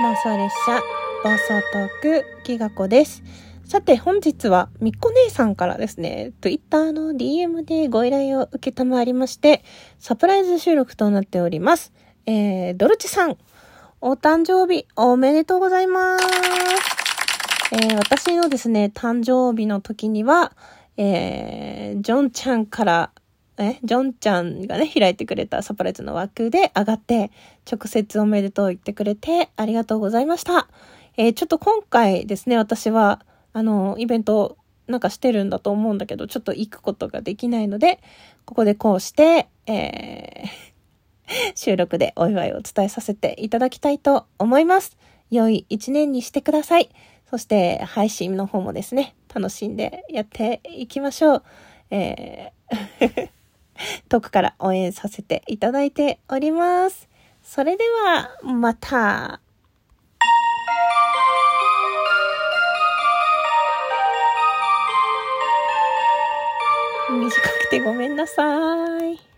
送列車、暴走トーク、きがこです。さて、本日は、みっこ姉さんからですね、Twitter の DM でご依頼を受けたまりまして、サプライズ収録となっております。えー、ドルチさん、お誕生日おめでとうございます。えー、私のですね、誕生日の時には、えー、ジョンちゃんからえ、ジョンちゃんがね、開いてくれたサプライズの枠で上がって、直接おめでとう言ってくれて、ありがとうございました。えー、ちょっと今回ですね、私は、あの、イベントなんかしてるんだと思うんだけど、ちょっと行くことができないので、ここでこうして、えー、収録でお祝いを伝えさせていただきたいと思います。良い一年にしてください。そして配信の方もですね、楽しんでやっていきましょう。えー遠くから応援させていただいております。それでは、また。短くてごめんなさい。